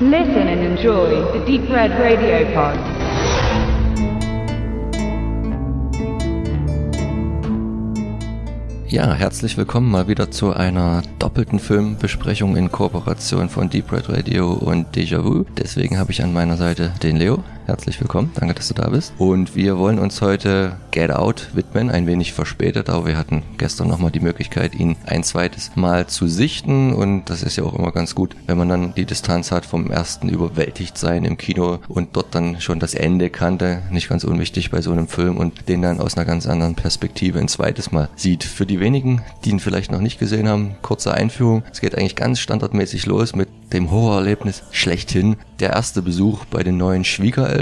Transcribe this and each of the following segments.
Listen and enjoy the Deep Red Radio Pod. Ja, herzlich willkommen mal wieder zu einer doppelten Filmbesprechung in Kooperation von Deep Red Radio und Déjà Vu. Deswegen habe ich an meiner Seite den Leo. Herzlich willkommen, danke, dass du da bist. Und wir wollen uns heute Get Out widmen, ein wenig verspätet, aber wir hatten gestern nochmal die Möglichkeit, ihn ein zweites Mal zu sichten. Und das ist ja auch immer ganz gut, wenn man dann die Distanz hat vom ersten überwältigt sein im Kino und dort dann schon das Ende kannte. Nicht ganz unwichtig bei so einem Film und den dann aus einer ganz anderen Perspektive ein zweites Mal sieht. Für die wenigen, die ihn vielleicht noch nicht gesehen haben, kurze Einführung. Es geht eigentlich ganz standardmäßig los mit dem Horrorerlebnis schlechthin. Der erste Besuch bei den neuen Schwiegereltern.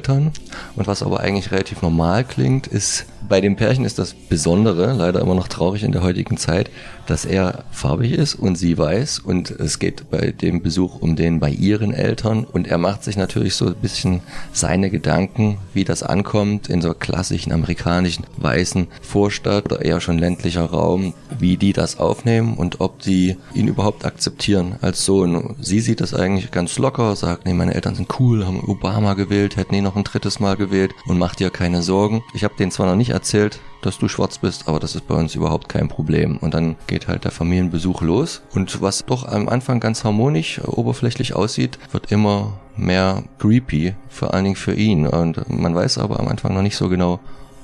Und was aber eigentlich relativ normal klingt, ist, bei dem Pärchen ist das Besondere, leider immer noch traurig in der heutigen Zeit, dass er farbig ist und sie weiß und es geht bei dem Besuch um den bei ihren Eltern und er macht sich natürlich so ein bisschen seine Gedanken, wie das ankommt in so klassischen amerikanischen weißen Vorstadt oder eher schon ländlicher Raum, wie die das aufnehmen und ob sie ihn überhaupt akzeptieren als Sohn. Sie sieht das eigentlich ganz locker, sagt, nee, meine Eltern sind cool, haben Obama gewählt, hätten ihn noch ein drittes Mal gewählt und macht ihr keine Sorgen. Ich habe denen zwar noch nicht erzählt, dass du schwarz bist, aber das ist bei uns überhaupt kein Problem. Und dann geht halt der Familienbesuch los. Und was doch am Anfang ganz harmonisch, äh, oberflächlich aussieht, wird immer mehr creepy, vor allen Dingen für ihn. Und man weiß aber am Anfang noch nicht so genau,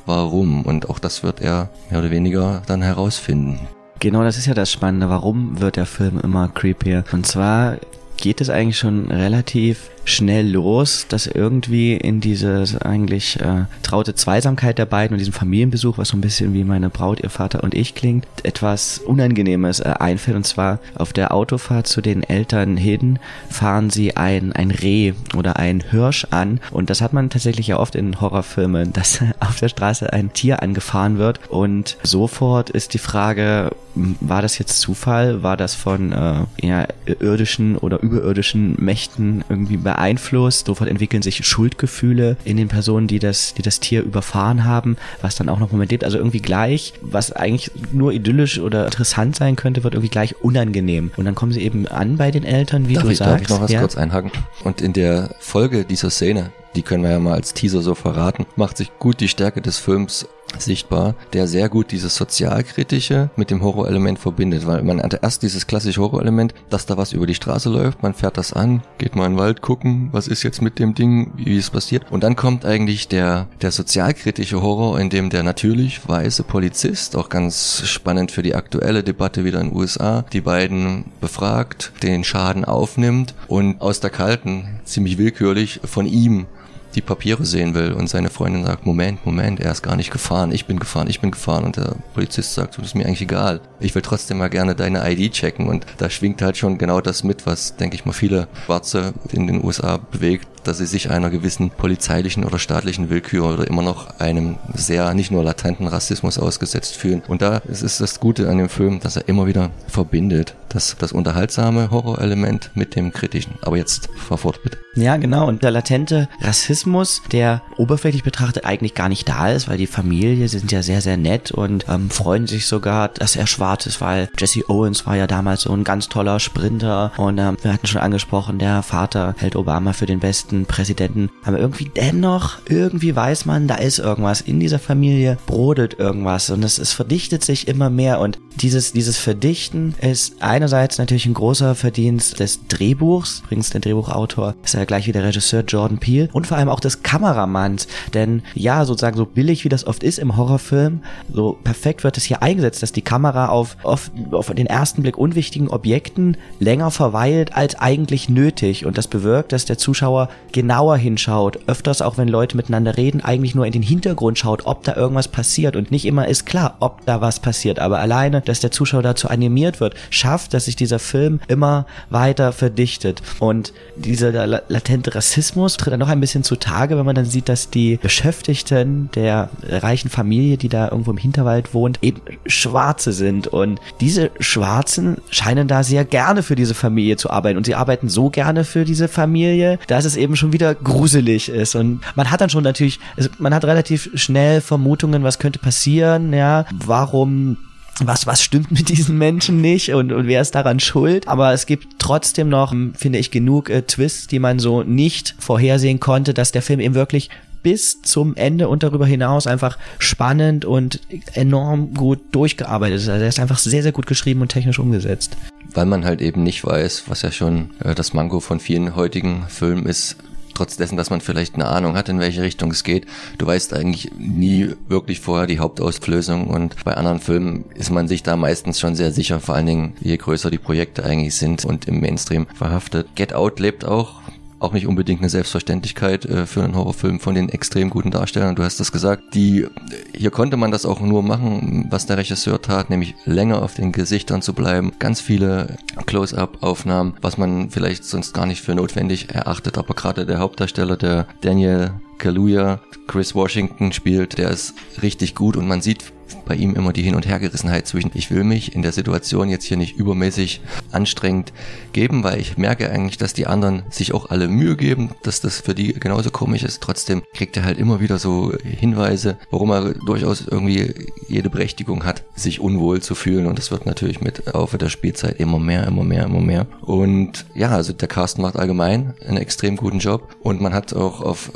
warum. Und auch das wird er mehr oder weniger dann herausfinden. Genau, das ist ja das Spannende. Warum wird der Film immer creepier? Und zwar geht es eigentlich schon relativ schnell los, dass irgendwie in diese eigentlich äh, traute Zweisamkeit der beiden und diesem Familienbesuch, was so ein bisschen wie meine Braut, ihr Vater und ich klingt, etwas Unangenehmes äh, einfällt. Und zwar auf der Autofahrt zu den Eltern hin fahren sie ein, ein Reh oder ein Hirsch an. Und das hat man tatsächlich ja oft in Horrorfilmen, dass auf der Straße ein Tier angefahren wird. Und sofort ist die Frage, war das jetzt Zufall? War das von äh, irdischen oder überirdischen Mächten irgendwie beeinflusst? Sofort entwickeln sich Schuldgefühle in den Personen, die das, die das Tier überfahren haben, was dann auch noch Moment lebt. Also irgendwie gleich, was eigentlich nur idyllisch oder interessant sein könnte, wird irgendwie gleich unangenehm. Und dann kommen sie eben an bei den Eltern, wie darf du ich, sagst. Darf ich noch was ja? kurz einhaken? Und in der Folge dieser Szene, die können wir ja mal als Teaser so verraten, macht sich gut die Stärke des Films sichtbar, der sehr gut dieses sozialkritische mit dem Horrorelement verbindet, weil man hatte erst dieses klassische Horrorelement, dass da was über die Straße läuft, man fährt das an, geht mal in den Wald gucken, was ist jetzt mit dem Ding, wie es passiert. Und dann kommt eigentlich der der sozialkritische Horror, in dem der natürlich weiße Polizist, auch ganz spannend für die aktuelle Debatte wieder in den USA, die beiden befragt, den Schaden aufnimmt und aus der kalten ziemlich willkürlich von ihm die Papiere sehen will und seine Freundin sagt, Moment, Moment, er ist gar nicht gefahren, ich bin gefahren, ich bin gefahren und der Polizist sagt, das ist mir eigentlich egal. Ich will trotzdem mal gerne deine ID checken und da schwingt halt schon genau das mit, was, denke ich mal, viele Schwarze in den USA bewegt, dass sie sich einer gewissen polizeilichen oder staatlichen Willkür oder immer noch einem sehr, nicht nur latenten Rassismus ausgesetzt fühlen. Und da ist es das Gute an dem Film, dass er immer wieder verbindet, das, das unterhaltsame Horrorelement mit dem kritischen. Aber jetzt fahr fort, bitte. Ja, genau. Und der latente Rassismus, der oberflächlich betrachtet eigentlich gar nicht da ist, weil die Familie sind ja sehr, sehr nett und ähm, freuen sich sogar, dass er schwarz ist, weil Jesse Owens war ja damals so ein ganz toller Sprinter und ähm, wir hatten schon angesprochen, der Vater hält Obama für den besten Präsidenten. Aber irgendwie dennoch, irgendwie weiß man, da ist irgendwas. In dieser Familie brodelt irgendwas und es, es verdichtet sich immer mehr und dieses, dieses Verdichten ist einerseits natürlich ein großer Verdienst des Drehbuchs. Übrigens, der Drehbuchautor ist ja gleich wie der Regisseur Jordan Peele und vor allem auch des Kameramanns. Denn ja, sozusagen so billig wie das oft ist im Horrorfilm, so perfekt wird es hier eingesetzt, dass die Kamera auf, auf, auf den ersten Blick unwichtigen Objekten länger verweilt als eigentlich nötig. Und das bewirkt, dass der Zuschauer genauer hinschaut. Öfters auch wenn Leute miteinander reden, eigentlich nur in den Hintergrund schaut, ob da irgendwas passiert. Und nicht immer ist klar, ob da was passiert. Aber alleine dass der Zuschauer dazu animiert wird, schafft, dass sich dieser Film immer weiter verdichtet. Und dieser latente Rassismus tritt dann noch ein bisschen zutage, wenn man dann sieht, dass die Beschäftigten der reichen Familie, die da irgendwo im Hinterwald wohnt, eben Schwarze sind. Und diese Schwarzen scheinen da sehr gerne für diese Familie zu arbeiten. Und sie arbeiten so gerne für diese Familie, dass es eben schon wieder gruselig ist. Und man hat dann schon natürlich, man hat relativ schnell Vermutungen, was könnte passieren, ja, warum was, was stimmt mit diesen Menschen nicht und, und wer ist daran schuld. Aber es gibt trotzdem noch, finde ich, genug äh, Twists, die man so nicht vorhersehen konnte, dass der Film eben wirklich bis zum Ende und darüber hinaus einfach spannend und enorm gut durchgearbeitet. Also er ist einfach sehr, sehr gut geschrieben und technisch umgesetzt. Weil man halt eben nicht weiß, was ja schon äh, das Manko von vielen heutigen Filmen ist, trotz dessen, dass man vielleicht eine Ahnung hat, in welche Richtung es geht. Du weißt eigentlich nie wirklich vorher die Hauptausflößung und bei anderen Filmen ist man sich da meistens schon sehr sicher, vor allen Dingen je größer die Projekte eigentlich sind und im Mainstream verhaftet. Get Out lebt auch auch nicht unbedingt eine Selbstverständlichkeit äh, für einen Horrorfilm von den extrem guten Darstellern. Du hast das gesagt. Die, hier konnte man das auch nur machen, was der Regisseur tat, nämlich länger auf den Gesichtern zu bleiben. Ganz viele Close-up-Aufnahmen, was man vielleicht sonst gar nicht für notwendig erachtet. Aber gerade der Hauptdarsteller, der Daniel Kaluuya, Chris Washington spielt, der ist richtig gut und man sieht bei ihm immer die Hin- und Hergerissenheit zwischen, ich will mich in der Situation jetzt hier nicht übermäßig anstrengend geben, weil ich merke eigentlich, dass die anderen sich auch alle Mühe geben, dass das für die genauso komisch ist. Trotzdem kriegt er halt immer wieder so Hinweise, warum er durchaus irgendwie jede Berechtigung hat, sich unwohl zu fühlen. Und das wird natürlich mit Laufe der Spielzeit immer mehr, immer mehr, immer mehr. Und ja, also der Cast macht allgemein einen extrem guten Job und man hat auch auf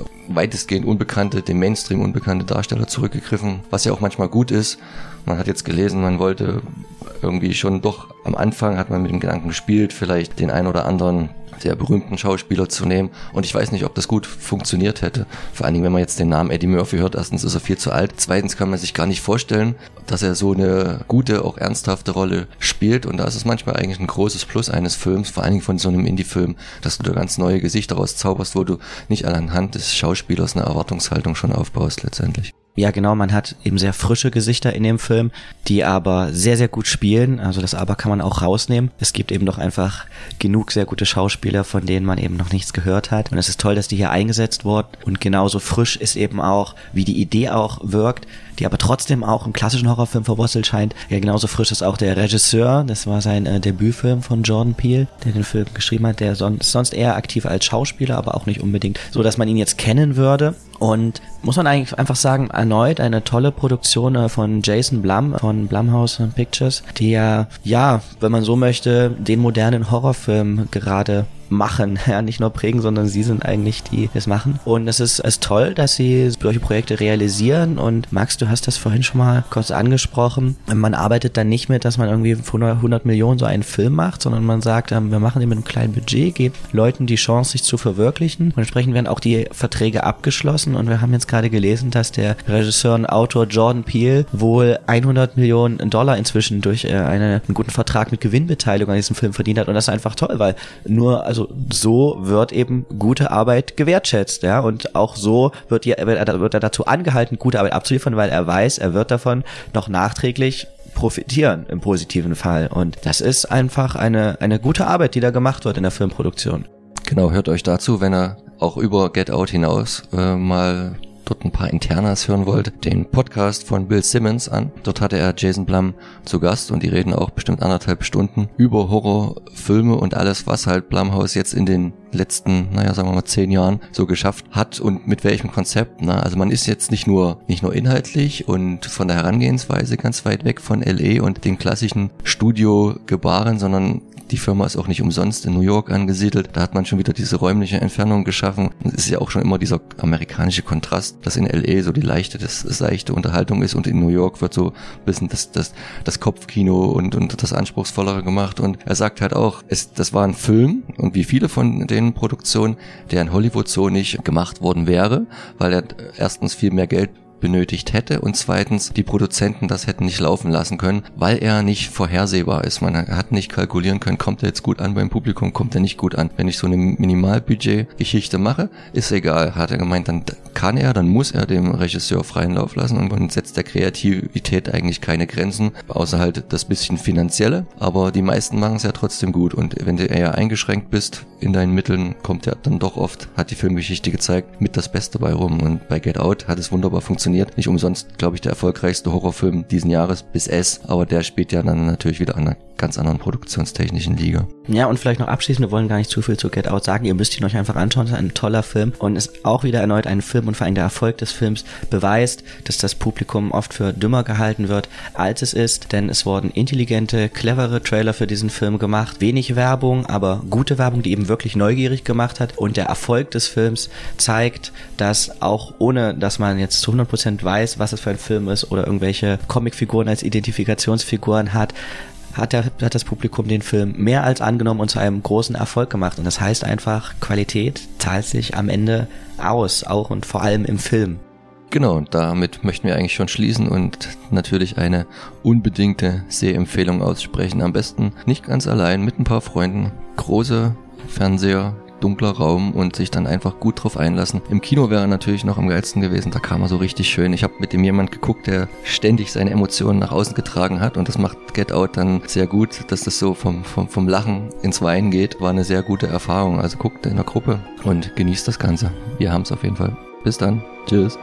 weitestgehend unbekannte, dem Mainstream unbekannte Darsteller zurückgegriffen, was ja auch manchmal gut ist. Man hat jetzt gelesen, man wollte irgendwie schon doch am Anfang hat man mit dem Gedanken gespielt, vielleicht den ein oder anderen sehr berühmten Schauspieler zu nehmen. Und ich weiß nicht, ob das gut funktioniert hätte. Vor allen Dingen, wenn man jetzt den Namen Eddie Murphy hört. Erstens ist er viel zu alt. Zweitens kann man sich gar nicht vorstellen, dass er so eine gute, auch ernsthafte Rolle spielt. Und da ist es manchmal eigentlich ein großes Plus eines Films, vor allen Dingen von so einem Indie-Film, dass du da ganz neue Gesichter rauszauberst, wo du nicht anhand des Schauspielers eine Erwartungshaltung schon aufbaust letztendlich. Ja, genau, man hat eben sehr frische Gesichter in dem Film, die aber sehr, sehr gut spielen. Also das aber kann man auch rausnehmen. Es gibt eben doch einfach genug sehr gute Schauspieler, von denen man eben noch nichts gehört hat. Und es ist toll, dass die hier eingesetzt wurden. Und genauso frisch ist eben auch, wie die Idee auch wirkt, die aber trotzdem auch im klassischen Horrorfilm verwurzelt scheint. Ja, genauso frisch ist auch der Regisseur. Das war sein äh, Debütfilm von Jordan Peele, der den Film geschrieben hat. Der son sonst eher aktiv als Schauspieler, aber auch nicht unbedingt so, dass man ihn jetzt kennen würde. Und muss man eigentlich einfach sagen, erneut eine tolle Produktion äh, von Jason Blum von Blumhouse Pictures, der, ja, wenn man so möchte, den modernen Horrorfilm gerade machen, ja, nicht nur prägen, sondern sie sind eigentlich die, die es machen. Und es ist, ist toll, dass sie solche Projekte realisieren und Max, du hast das vorhin schon mal kurz angesprochen. Man arbeitet dann nicht mit, dass man irgendwie 100 Millionen so einen Film macht, sondern man sagt, ähm, wir machen den mit einem kleinen Budget, geben Leuten die Chance, sich zu verwirklichen und entsprechend werden auch die Verträge abgeschlossen und wir haben jetzt gerade gelesen, dass der Regisseur und Autor Jordan Peele wohl 100 Millionen Dollar inzwischen durch äh, eine, einen guten Vertrag mit Gewinnbeteiligung an diesem Film verdient hat und das ist einfach toll, weil nur, also so wird eben gute Arbeit gewertschätzt, ja, und auch so wird, die, er, wird er dazu angehalten, gute Arbeit abzuliefern, weil er weiß, er wird davon noch nachträglich profitieren im positiven Fall. Und das ist einfach eine, eine gute Arbeit, die da gemacht wird in der Filmproduktion. Genau, hört euch dazu, wenn er auch über Get Out hinaus äh, mal dort ein paar Internas hören wollt, den Podcast von Bill Simmons an. Dort hatte er Jason Blum zu Gast und die reden auch bestimmt anderthalb Stunden über Horrorfilme und alles, was halt Blumhouse jetzt in den letzten, naja, sagen wir mal zehn Jahren so geschafft hat und mit welchem Konzept. Ne? Also man ist jetzt nicht nur nicht nur inhaltlich und von der Herangehensweise ganz weit weg von LA und den klassischen Studio-Gebaren, sondern die Firma ist auch nicht umsonst in New York angesiedelt. Da hat man schon wieder diese räumliche Entfernung geschaffen. Es ist ja auch schon immer dieser amerikanische Kontrast, dass in LA so die leichte, das seichte Unterhaltung ist und in New York wird so ein bisschen das, das, das Kopfkino und, und das Anspruchsvollere gemacht. Und er sagt halt auch, es, das war ein Film und wie viele von den Produktionen, der in Hollywood so nicht gemacht worden wäre, weil er erstens viel mehr Geld benötigt hätte. Und zweitens die Produzenten das hätten nicht laufen lassen können, weil er nicht vorhersehbar ist. Man hat nicht kalkulieren können, kommt er jetzt gut an beim Publikum, kommt er nicht gut an. Wenn ich so eine Minimalbudget-Geschichte mache, ist egal, hat er gemeint, dann kann er, dann muss er dem Regisseur freien Lauf lassen. Und man setzt der Kreativität eigentlich keine Grenzen, außer halt das bisschen finanzielle, aber die meisten machen es ja trotzdem gut. Und wenn du eher eingeschränkt bist in deinen Mitteln, kommt er dann doch oft, hat die Filmgeschichte gezeigt, mit das Beste bei rum. Und bei Get Out hat es wunderbar funktioniert funktioniert. Nicht umsonst, glaube ich, der erfolgreichste Horrorfilm diesen Jahres bis S, aber der spielt ja dann natürlich wieder an ganz anderen produktionstechnischen Liga. Ja, und vielleicht noch abschließend, wir wollen gar nicht zu viel zu Get Out sagen, ihr müsst ihn euch einfach anschauen, es ist ein toller Film und ist auch wieder erneut ein Film und vor allem der Erfolg des Films beweist, dass das Publikum oft für dümmer gehalten wird, als es ist, denn es wurden intelligente, clevere Trailer für diesen Film gemacht, wenig Werbung, aber gute Werbung, die eben wirklich neugierig gemacht hat. Und der Erfolg des Films zeigt, dass auch ohne, dass man jetzt zu 100% weiß, was es für ein Film ist oder irgendwelche Comicfiguren als Identifikationsfiguren hat, hat, der, hat das Publikum den Film mehr als angenommen und zu einem großen Erfolg gemacht. Und das heißt einfach, Qualität zahlt sich am Ende aus, auch und vor allem im Film. Genau, damit möchten wir eigentlich schon schließen und natürlich eine unbedingte Sehempfehlung aussprechen. Am besten nicht ganz allein, mit ein paar Freunden. Große Fernseher, dunkler Raum und sich dann einfach gut drauf einlassen. Im Kino wäre natürlich noch am geilsten gewesen, da kam er so richtig schön. Ich habe mit dem jemand geguckt, der ständig seine Emotionen nach außen getragen hat und das macht Get Out dann sehr gut, dass das so vom, vom, vom Lachen ins Weinen geht. War eine sehr gute Erfahrung. Also guckt in der Gruppe und genießt das Ganze. Wir haben es auf jeden Fall. Bis dann. Tschüss.